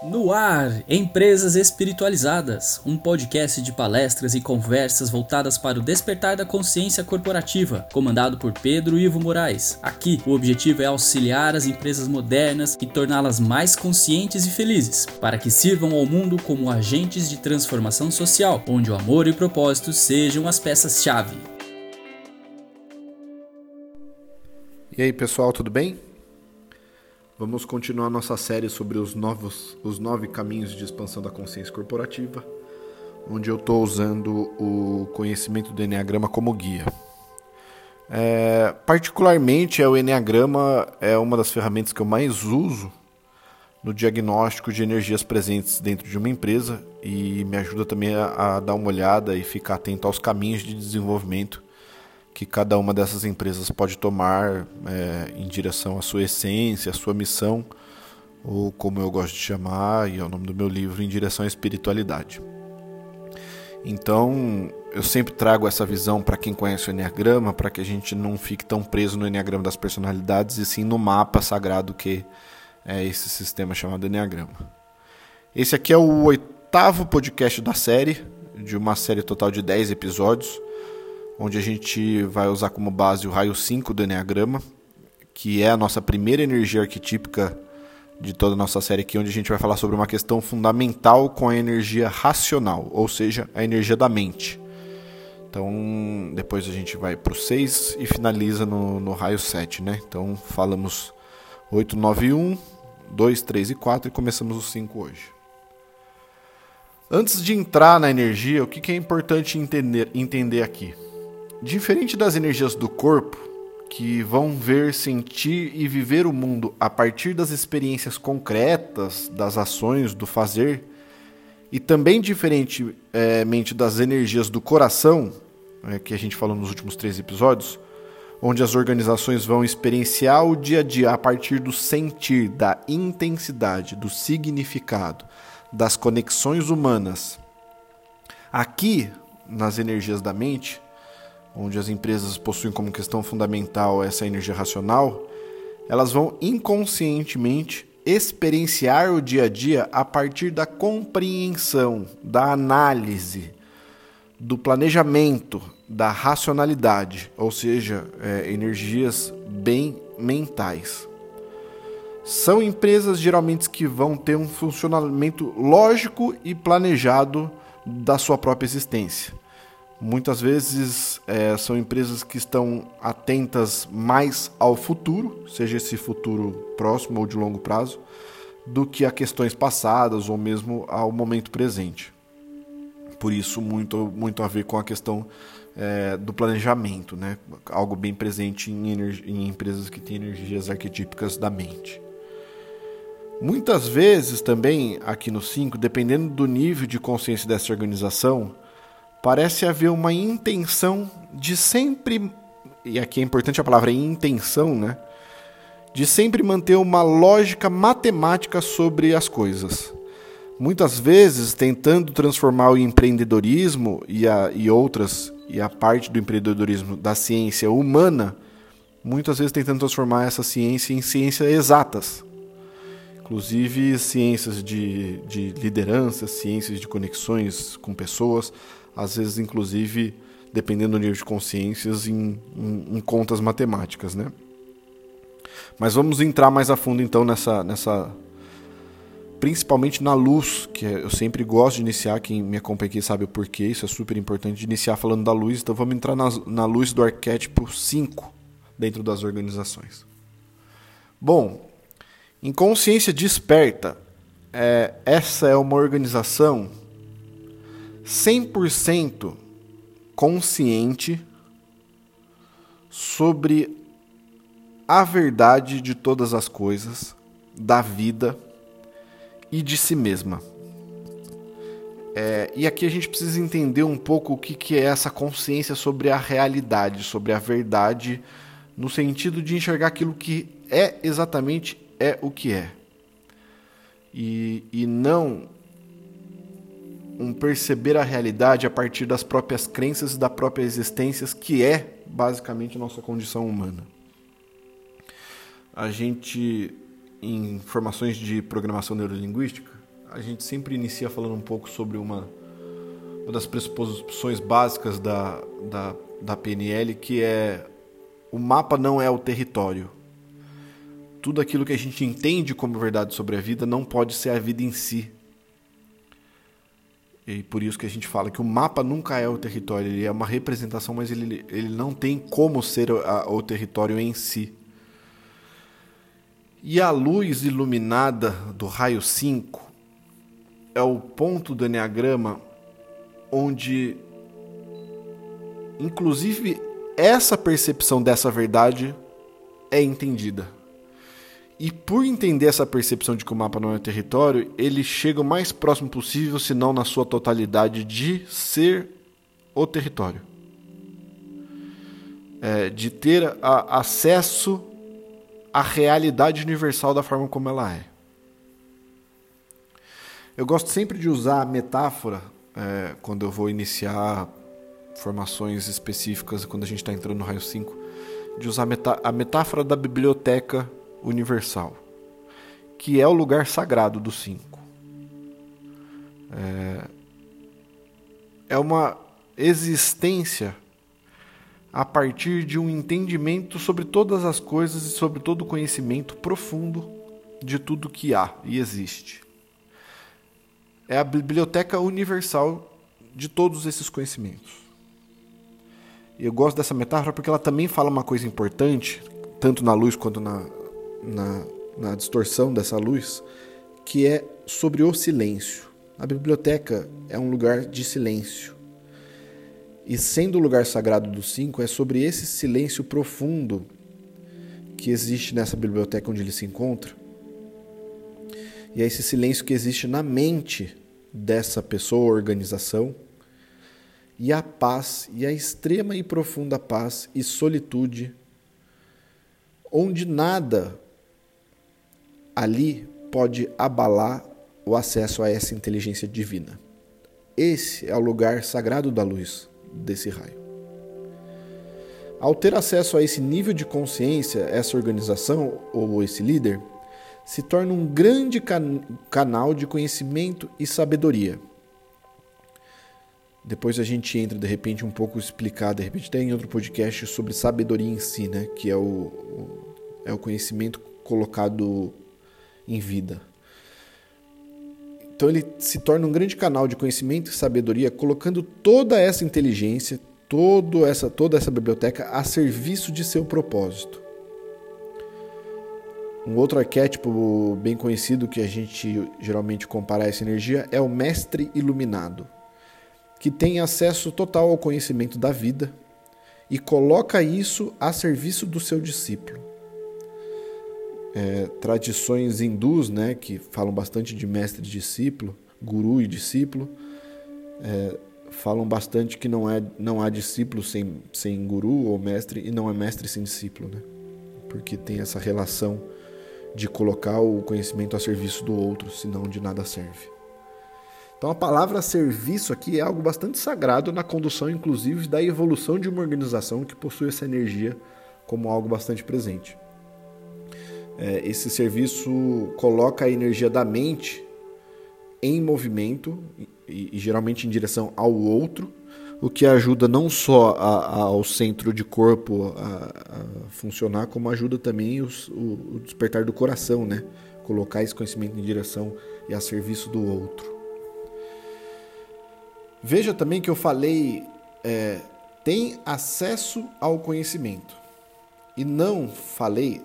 No ar, Empresas Espiritualizadas, um podcast de palestras e conversas voltadas para o despertar da consciência corporativa, comandado por Pedro Ivo Moraes. Aqui, o objetivo é auxiliar as empresas modernas e torná-las mais conscientes e felizes, para que sirvam ao mundo como agentes de transformação social, onde o amor e o propósito sejam as peças-chave. E aí, pessoal, tudo bem? Vamos continuar nossa série sobre os, novos, os nove caminhos de expansão da consciência corporativa, onde eu estou usando o conhecimento do Enneagrama como guia. É, particularmente, o Enneagrama é uma das ferramentas que eu mais uso no diagnóstico de energias presentes dentro de uma empresa e me ajuda também a, a dar uma olhada e ficar atento aos caminhos de desenvolvimento que cada uma dessas empresas pode tomar é, em direção à sua essência, à sua missão, ou como eu gosto de chamar, e é o nome do meu livro, em direção à espiritualidade. Então, eu sempre trago essa visão para quem conhece o Enneagrama, para que a gente não fique tão preso no Enneagrama das personalidades, e sim no mapa sagrado que é esse sistema chamado Enneagrama. Esse aqui é o oitavo podcast da série, de uma série total de 10 episódios onde a gente vai usar como base o raio 5 do Enneagrama, que é a nossa primeira energia arquetípica de toda a nossa série aqui, onde a gente vai falar sobre uma questão fundamental com a energia racional, ou seja, a energia da mente. Então, depois a gente vai para o 6 e finaliza no, no raio 7, né? Então, falamos 8, 9 1, 2, 3 e 4 e começamos o 5 hoje. Antes de entrar na energia, o que, que é importante entender, entender aqui? Diferente das energias do corpo, que vão ver, sentir e viver o mundo a partir das experiências concretas, das ações, do fazer, e também diferentemente das energias do coração, é, que a gente falou nos últimos três episódios, onde as organizações vão experienciar o dia a dia a partir do sentir, da intensidade, do significado, das conexões humanas. Aqui, nas energias da mente, onde as empresas possuem como questão fundamental essa energia racional, elas vão inconscientemente experienciar o dia a dia a partir da compreensão, da análise, do planejamento, da racionalidade, ou seja, é, energias bem mentais. São empresas geralmente que vão ter um funcionamento lógico e planejado da sua própria existência. Muitas vezes é, são empresas que estão atentas mais ao futuro, seja esse futuro próximo ou de longo prazo, do que a questões passadas ou mesmo ao momento presente. Por isso, muito, muito a ver com a questão é, do planejamento, né? algo bem presente em, em empresas que têm energias arquetípicas da mente. Muitas vezes também, aqui no 5, dependendo do nível de consciência dessa organização, parece haver uma intenção de sempre, e aqui é importante a palavra intenção, né? De sempre manter uma lógica matemática sobre as coisas. Muitas vezes tentando transformar o empreendedorismo e, a, e outras, e a parte do empreendedorismo da ciência humana, muitas vezes tentando transformar essa ciência em ciências exatas. Inclusive ciências de, de liderança, ciências de conexões com pessoas, às vezes, inclusive, dependendo do nível de consciências, em, em, em contas matemáticas, né? Mas vamos entrar mais a fundo então nessa, nessa principalmente na luz, que é, eu sempre gosto de iniciar, quem me acompanha aqui sabe o porquê, isso é super importante de iniciar falando da luz, então vamos entrar na, na luz do arquétipo 5 dentro das organizações. Bom, em consciência desperta, é, essa é uma organização 100% consciente sobre a verdade de todas as coisas, da vida e de si mesma. É, e aqui a gente precisa entender um pouco o que, que é essa consciência sobre a realidade, sobre a verdade, no sentido de enxergar aquilo que é exatamente é o que é. E, e não um perceber a realidade a partir das próprias crenças e da própria existência, que é basicamente a nossa condição humana. A gente, em formações de programação neurolinguística, a gente sempre inicia falando um pouco sobre uma, uma das pressuposições básicas da, da, da PNL, que é o mapa não é o território. Tudo aquilo que a gente entende como verdade sobre a vida não pode ser a vida em si. E por isso que a gente fala que o mapa nunca é o território, ele é uma representação, mas ele, ele não tem como ser a, o território em si. E a luz iluminada do raio 5 é o ponto do Enneagrama onde, inclusive, essa percepção dessa verdade é entendida. E por entender essa percepção de que o mapa não é território, ele chega o mais próximo possível, se não na sua totalidade, de ser o território. É, de ter a, acesso à realidade universal da forma como ela é. Eu gosto sempre de usar a metáfora é, quando eu vou iniciar formações específicas, quando a gente está entrando no raio 5, de usar a metáfora da biblioteca universal, que é o lugar sagrado dos cinco. É, é uma existência a partir de um entendimento sobre todas as coisas e sobre todo o conhecimento profundo de tudo que há e existe. É a biblioteca universal de todos esses conhecimentos. E eu gosto dessa metáfora porque ela também fala uma coisa importante, tanto na luz quanto na, na, na distorção dessa luz, que é sobre o silêncio. A biblioteca é um lugar de silêncio. E sendo o lugar sagrado dos cinco, é sobre esse silêncio profundo que existe nessa biblioteca onde ele se encontra. E é esse silêncio que existe na mente dessa pessoa, organização, e a paz, e a extrema e profunda paz e solitude, onde nada ali pode abalar o acesso a essa inteligência divina. Esse é o lugar sagrado da luz desse raio. Ao ter acesso a esse nível de consciência, essa organização ou esse líder se torna um grande can canal de conhecimento e sabedoria. Depois a gente entra de repente um pouco explicar, de repente até em outro podcast sobre sabedoria em si, né, que é o é o conhecimento colocado em vida. Então ele se torna um grande canal de conhecimento e sabedoria, colocando toda essa inteligência, toda essa, toda essa biblioteca a serviço de seu propósito. Um outro arquétipo bem conhecido que a gente geralmente compara a essa energia é o mestre iluminado, que tem acesso total ao conhecimento da vida e coloca isso a serviço do seu discípulo é, tradições hindus, né, que falam bastante de mestre e discípulo, guru e discípulo, é, falam bastante que não, é, não há discípulo sem, sem guru ou mestre e não é mestre sem discípulo, né? porque tem essa relação de colocar o conhecimento a serviço do outro, senão de nada serve. Então a palavra serviço aqui é algo bastante sagrado na condução, inclusive, da evolução de uma organização que possui essa energia como algo bastante presente esse serviço coloca a energia da mente em movimento e, e geralmente em direção ao outro, o que ajuda não só a, a, ao centro de corpo a, a funcionar, como ajuda também os, o, o, despertar do coração, né? Colocar esse conhecimento em direção e a serviço do outro. Veja também que eu falei é, tem acesso ao conhecimento e não falei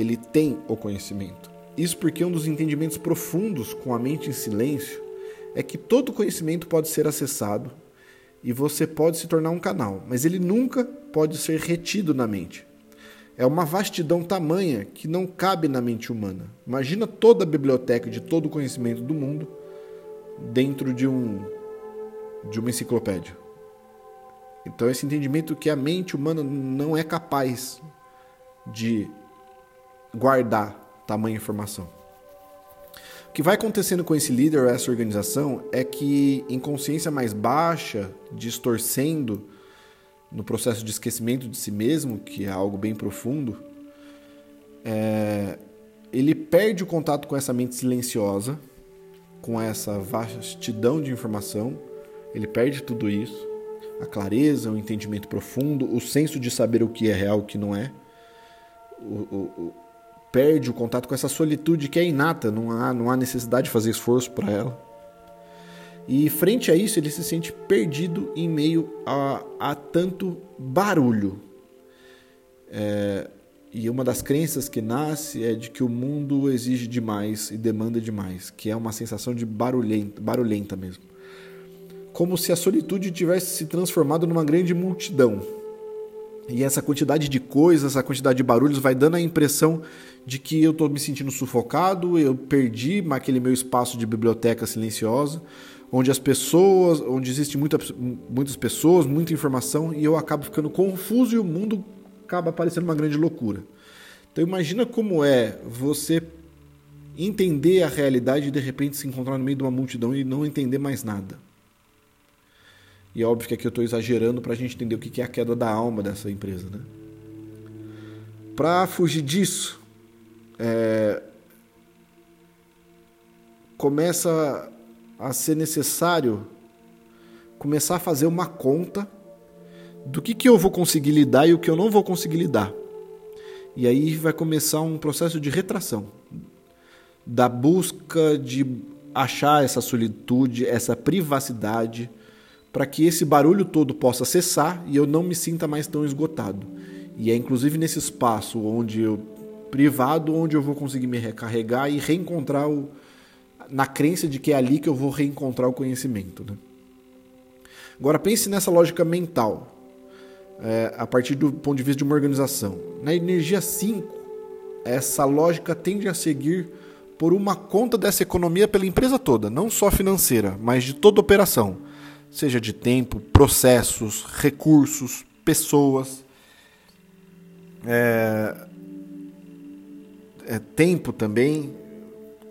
ele tem o conhecimento. Isso porque um dos entendimentos profundos com a mente em silêncio é que todo conhecimento pode ser acessado e você pode se tornar um canal, mas ele nunca pode ser retido na mente. É uma vastidão tamanha que não cabe na mente humana. Imagina toda a biblioteca de todo o conhecimento do mundo dentro de um de uma enciclopédia. Então esse entendimento que a mente humana não é capaz de guardar tamanha informação. O que vai acontecendo com esse líder ou essa organização é que, em consciência mais baixa, distorcendo no processo de esquecimento de si mesmo, que é algo bem profundo, é, ele perde o contato com essa mente silenciosa com essa vastidão de informação, ele perde tudo isso, a clareza, o entendimento profundo, o senso de saber o que é real e o que não é. O, o, perde o contato com essa solitude que é inata, não há, não há necessidade de fazer esforço para ela. E frente a isso, ele se sente perdido em meio a, a tanto barulho. É, e uma das crenças que nasce é de que o mundo exige demais e demanda demais, que é uma sensação de barulhenta, barulhenta mesmo. Como se a solitude tivesse se transformado numa grande multidão. E essa quantidade de coisas, essa quantidade de barulhos vai dando a impressão de que eu estou me sentindo sufocado, eu perdi aquele meu espaço de biblioteca silenciosa, onde as pessoas, onde existe muita, muitas pessoas, muita informação e eu acabo ficando confuso e o mundo acaba parecendo uma grande loucura. Então imagina como é você entender a realidade e de repente se encontrar no meio de uma multidão e não entender mais nada. E é óbvio que aqui eu estou exagerando para a gente entender o que é a queda da alma dessa empresa. Né? Para fugir disso, é... começa a ser necessário começar a fazer uma conta do que, que eu vou conseguir lidar e o que eu não vou conseguir lidar. E aí vai começar um processo de retração da busca de achar essa solitude, essa privacidade, para que esse barulho todo possa cessar e eu não me sinta mais tão esgotado. E é inclusive nesse espaço onde eu privado onde eu vou conseguir me recarregar e reencontrar o, na crença de que é ali que eu vou reencontrar o conhecimento. Né? Agora pense nessa lógica mental, é, a partir do ponto de vista de uma organização. Na energia 5, essa lógica tende a seguir por uma conta dessa economia pela empresa toda, não só financeira, mas de toda operação, seja de tempo, processos, recursos, pessoas. É, é, tempo também,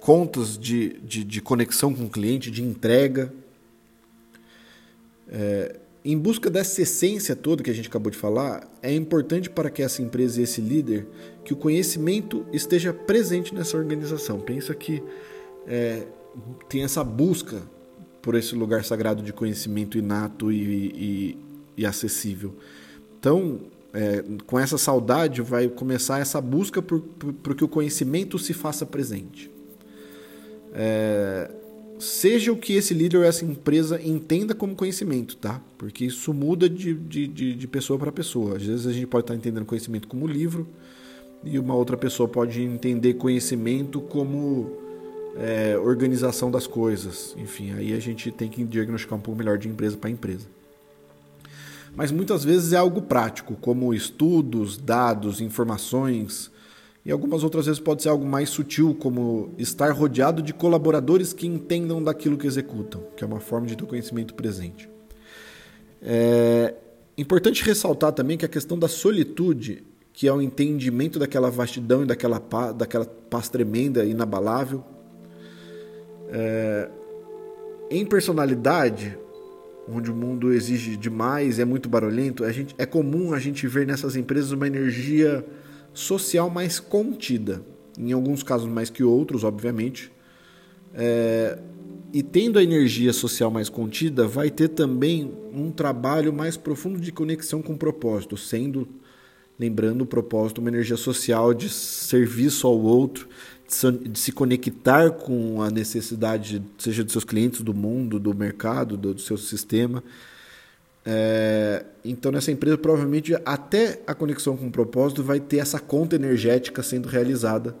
contas de, de, de, conexão com o cliente, de entrega. É, em busca dessa essência toda que a gente acabou de falar, é importante para que essa empresa e esse líder que o conhecimento esteja presente nessa organização. Pensa que é, tem essa busca por esse lugar sagrado de conhecimento inato e, e, e acessível. Então, é, com essa saudade, vai começar essa busca por, por, por que o conhecimento se faça presente. É, seja o que esse líder ou essa empresa entenda como conhecimento, tá? Porque isso muda de, de, de, de pessoa para pessoa. Às vezes a gente pode estar entendendo conhecimento como livro e uma outra pessoa pode entender conhecimento como é, organização das coisas. Enfim, aí a gente tem que diagnosticar um pouco melhor de empresa para empresa. Mas muitas vezes é algo prático, como estudos, dados, informações, e algumas outras vezes pode ser algo mais sutil, como estar rodeado de colaboradores que entendam daquilo que executam, que é uma forma de ter conhecimento presente. É importante ressaltar também que a questão da solitude, que é o entendimento daquela vastidão e daquela paz, daquela paz tremenda inabalável, é, em personalidade, onde o mundo exige demais, é muito barulhento, a gente, é comum a gente ver nessas empresas uma energia social mais contida, em alguns casos mais que outros, obviamente. É, e tendo a energia social mais contida, vai ter também um trabalho mais profundo de conexão com o propósito, sendo, lembrando o propósito, uma energia social de serviço ao outro, de se conectar com a necessidade, seja dos seus clientes, do mundo, do mercado, do, do seu sistema. É, então, nessa empresa, provavelmente até a conexão com o propósito vai ter essa conta energética sendo realizada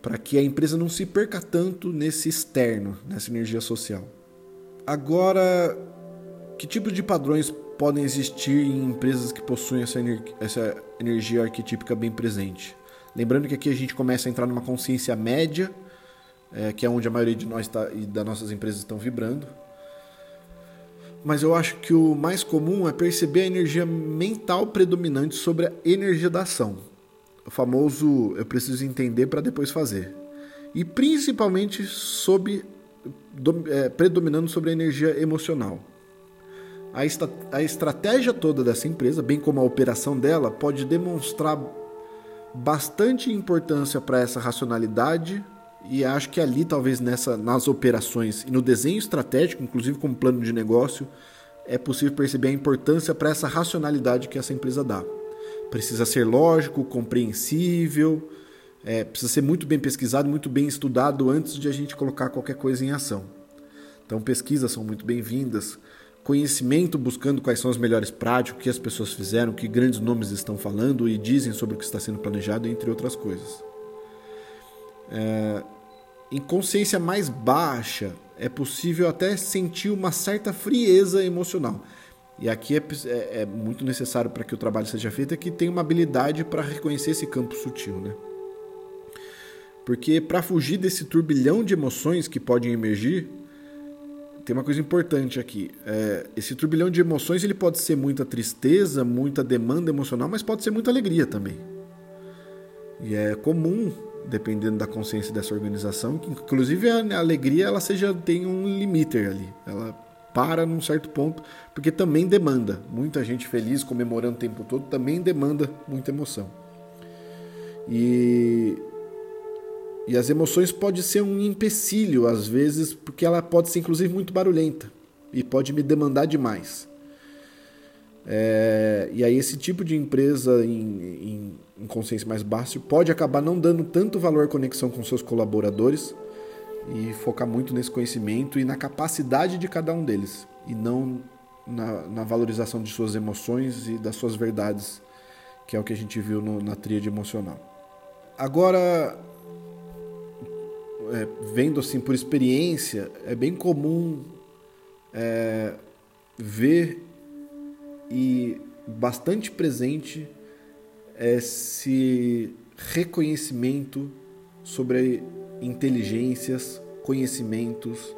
para que a empresa não se perca tanto nesse externo, nessa energia social. Agora, que tipo de padrões podem existir em empresas que possuem essa, ener essa energia arquetípica bem presente? Lembrando que aqui a gente começa a entrar numa consciência média, é, que é onde a maioria de nós tá, e das nossas empresas estão vibrando mas eu acho que o mais comum é perceber a energia mental predominante sobre a energia da ação. O famoso eu preciso entender para depois fazer. E principalmente sobre, é, predominando sobre a energia emocional. A, esta, a estratégia toda dessa empresa, bem como a operação dela, pode demonstrar bastante importância para essa racionalidade e acho que ali, talvez nessa, nas operações e no desenho estratégico, inclusive como plano de negócio, é possível perceber a importância para essa racionalidade que essa empresa dá. Precisa ser lógico, compreensível, é, precisa ser muito bem pesquisado, muito bem estudado antes de a gente colocar qualquer coisa em ação. Então, pesquisas são muito bem-vindas, conhecimento buscando quais são as melhores práticas, o que as pessoas fizeram, o que grandes nomes estão falando e dizem sobre o que está sendo planejado, entre outras coisas. É, em consciência mais baixa, é possível até sentir uma certa frieza emocional. E aqui é, é, é muito necessário para que o trabalho seja feito é que tenha uma habilidade para reconhecer esse campo sutil, né? Porque para fugir desse turbilhão de emoções que podem emergir, tem uma coisa importante aqui. É, esse turbilhão de emoções ele pode ser muita tristeza, muita demanda emocional, mas pode ser muita alegria também. E é comum dependendo da consciência dessa organização, que inclusive a alegria ela seja tem um limiter ali, ela para num certo ponto, porque também demanda. Muita gente feliz comemorando o tempo todo também demanda muita emoção. E e as emoções pode ser um empecilho às vezes, porque ela pode ser inclusive muito barulhenta e pode me demandar demais. É, e aí esse tipo de empresa em, em, em, consciência mais baixa pode acabar não dando tanto valor à conexão com seus colaboradores e focar muito nesse conhecimento e na capacidade de cada um deles e não na, na valorização de suas emoções e das suas verdades, que é o que a gente viu no, na tríade emocional. Agora, é, vendo assim por experiência, é bem comum é, ver e bastante presente esse reconhecimento sobre inteligências, conhecimentos,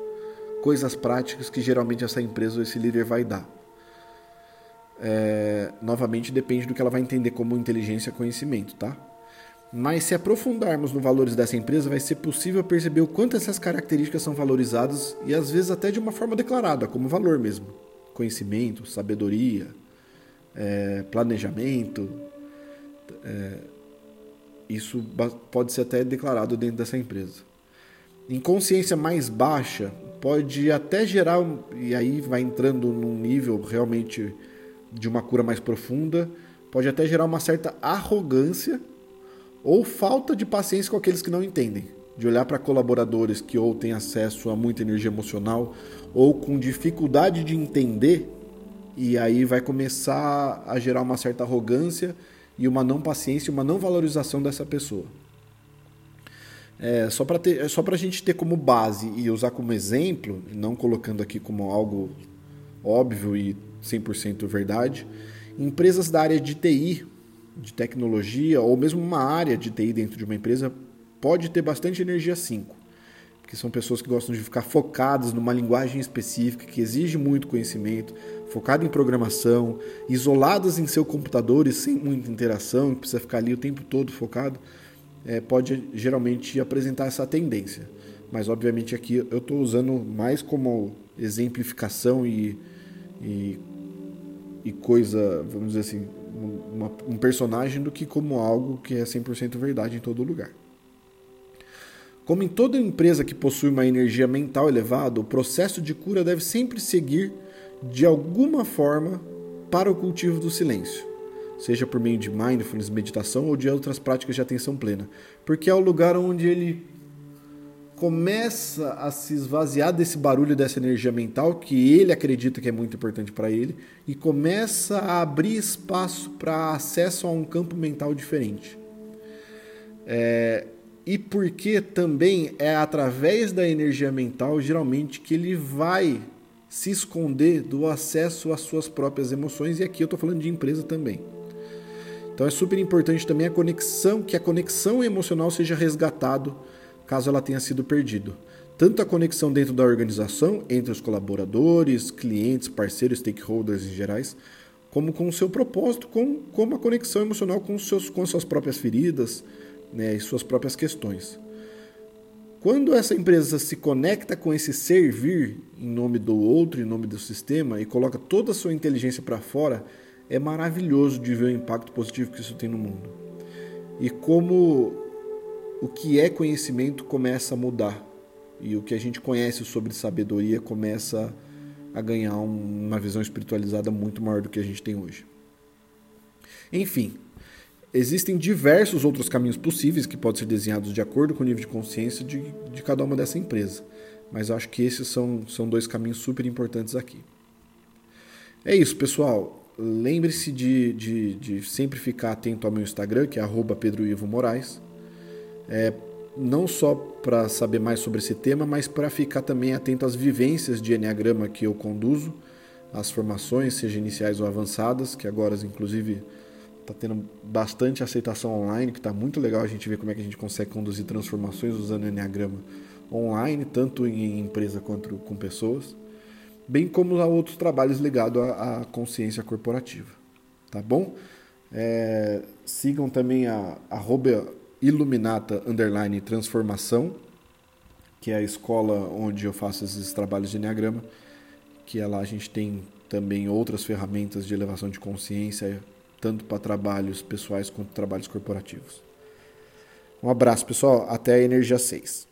coisas práticas que geralmente essa empresa ou esse líder vai dar. É, novamente depende do que ela vai entender como inteligência conhecimento, tá? Mas se aprofundarmos nos valores dessa empresa, vai ser possível perceber o quanto essas características são valorizadas e às vezes até de uma forma declarada, como valor mesmo. Conhecimento, sabedoria, é, planejamento. É, isso pode ser até declarado dentro dessa empresa. Em consciência mais baixa, pode até gerar, e aí vai entrando num nível realmente de uma cura mais profunda, pode até gerar uma certa arrogância ou falta de paciência com aqueles que não entendem. De olhar para colaboradores que ou têm acesso a muita energia emocional ou com dificuldade de entender e aí vai começar a gerar uma certa arrogância e uma não paciência, uma não valorização dessa pessoa. É, só para ter, só a gente ter como base e usar como exemplo, não colocando aqui como algo óbvio e 100% verdade, empresas da área de TI, de tecnologia ou mesmo uma área de TI dentro de uma empresa pode ter bastante energia 5 que são pessoas que gostam de ficar focadas numa linguagem específica, que exige muito conhecimento, focado em programação, isoladas em seu computador e sem muita interação, que precisa ficar ali o tempo todo focado, é, pode geralmente apresentar essa tendência. Mas obviamente aqui eu estou usando mais como exemplificação e, e, e coisa, vamos dizer assim, uma, um personagem do que como algo que é 100% verdade em todo lugar. Como em toda empresa que possui uma energia mental elevada, o processo de cura deve sempre seguir de alguma forma para o cultivo do silêncio, seja por meio de mindfulness, meditação ou de outras práticas de atenção plena, porque é o lugar onde ele começa a se esvaziar desse barulho, dessa energia mental que ele acredita que é muito importante para ele e começa a abrir espaço para acesso a um campo mental diferente. É, e porque também é através da energia mental, geralmente, que ele vai se esconder do acesso às suas próprias emoções, e aqui eu estou falando de empresa também. Então é super importante também a conexão, que a conexão emocional seja resgatado caso ela tenha sido perdido. Tanto a conexão dentro da organização, entre os colaboradores, clientes, parceiros, stakeholders em gerais, como com o seu propósito, com, como a conexão emocional com, seus, com suas próprias feridas, né, e suas próprias questões. Quando essa empresa se conecta com esse servir em nome do outro, em nome do sistema, e coloca toda a sua inteligência para fora, é maravilhoso de ver o impacto positivo que isso tem no mundo. E como o que é conhecimento começa a mudar e o que a gente conhece sobre sabedoria começa a ganhar uma visão espiritualizada muito maior do que a gente tem hoje. Enfim, existem diversos outros caminhos possíveis que podem ser desenhados de acordo com o nível de consciência de, de cada uma dessa empresa, mas acho que esses são, são dois caminhos super importantes aqui. É isso, pessoal. Lembre-se de, de, de, sempre ficar atento ao meu Instagram, que é @pedroivomoraes. É, não só para saber mais sobre esse tema, mas para ficar também atento às vivências de Enneagrama que eu conduzo, as formações, seja iniciais ou avançadas, que agora, inclusive, está tendo bastante aceitação online, que está muito legal a gente ver como é que a gente consegue conduzir transformações usando Enneagrama online, tanto em empresa quanto com pessoas, bem como a outros trabalhos ligados à, consciência corporativa. Tá bom? É, sigam também a arroba Iluminata Underline Transformação, que é a escola onde eu faço esses trabalhos de Enneagrama, que é lá a gente tem também outras ferramentas de elevação de consciência, tanto para trabalhos pessoais quanto trabalhos corporativos. Um abraço, pessoal. Até a Energia 6.